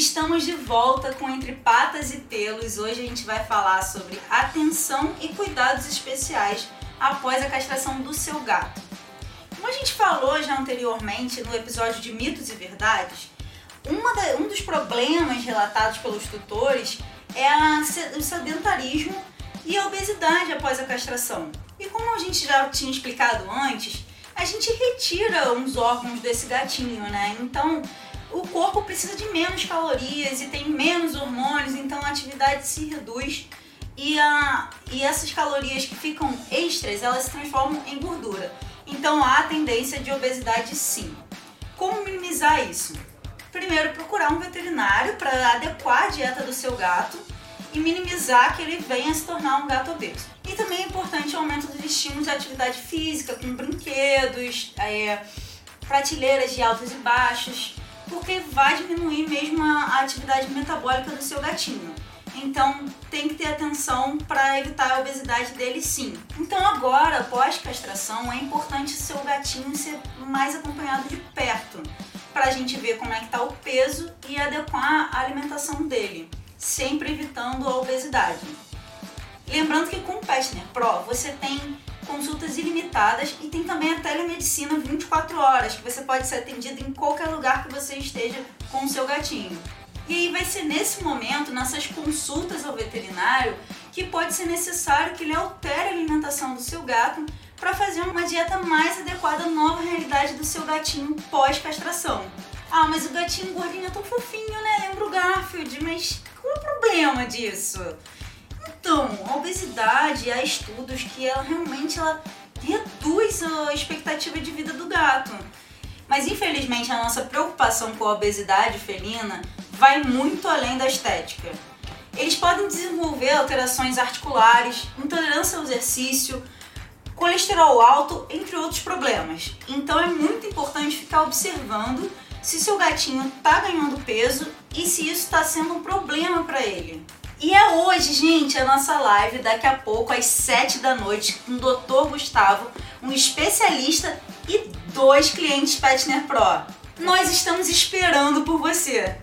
Estamos de volta com Entre Patas e Pelos. Hoje a gente vai falar sobre atenção e cuidados especiais após a castração do seu gato. Como a gente falou já anteriormente no episódio de mitos e verdades, da, um dos problemas relatados pelos tutores é a, o sedentarismo e a obesidade após a castração. E como a gente já tinha explicado antes, a gente retira uns órgãos desse gatinho, né? Então o corpo precisa de menos calorias e tem menos hormônios, então a atividade se reduz e, a, e essas calorias que ficam extras, elas se transformam em gordura. Então há tendência de obesidade sim. Como minimizar isso? Primeiro, procurar um veterinário para adequar a dieta do seu gato e minimizar que ele venha se tornar um gato obeso. E também é importante o aumento dos estímulos de atividade física, com brinquedos, é, prateleiras de altos e baixos, porque vai diminuir mesmo a atividade metabólica do seu gatinho. Então tem que ter atenção para evitar a obesidade dele sim. Então agora, pós-castração, é importante o seu gatinho ser mais acompanhado de perto, para a gente ver como é que está o peso e adequar a alimentação dele, sempre evitando a obesidade. Lembrando que com o Petner Pro você tem consultas ilimitadas e tem também a telemedicina 24 horas, que você pode ser atendido em qualquer lugar que você esteja com o seu gatinho. E aí vai ser nesse momento, nessas consultas ao veterinário, que pode ser necessário que ele altere a alimentação do seu gato para fazer uma dieta mais adequada à nova realidade do seu gatinho pós-castração. Ah, mas o gatinho gordinho é tão fofinho, né? Lembra o Garfield, mas qual é o problema disso? Então, a obesidade, há estudos que ela realmente ela reduz a expectativa de vida do gato. Mas infelizmente a nossa preocupação com a obesidade felina vai muito além da estética. Eles podem desenvolver alterações articulares, intolerância ao exercício, colesterol alto, entre outros problemas. Então é muito importante ficar observando se seu gatinho está ganhando peso e se isso está sendo um problema para ele. E é hoje, gente, a nossa live, daqui a pouco, às 7 da noite, com o Dr. Gustavo, um especialista e dois clientes Petner Pro. Nós estamos esperando por você.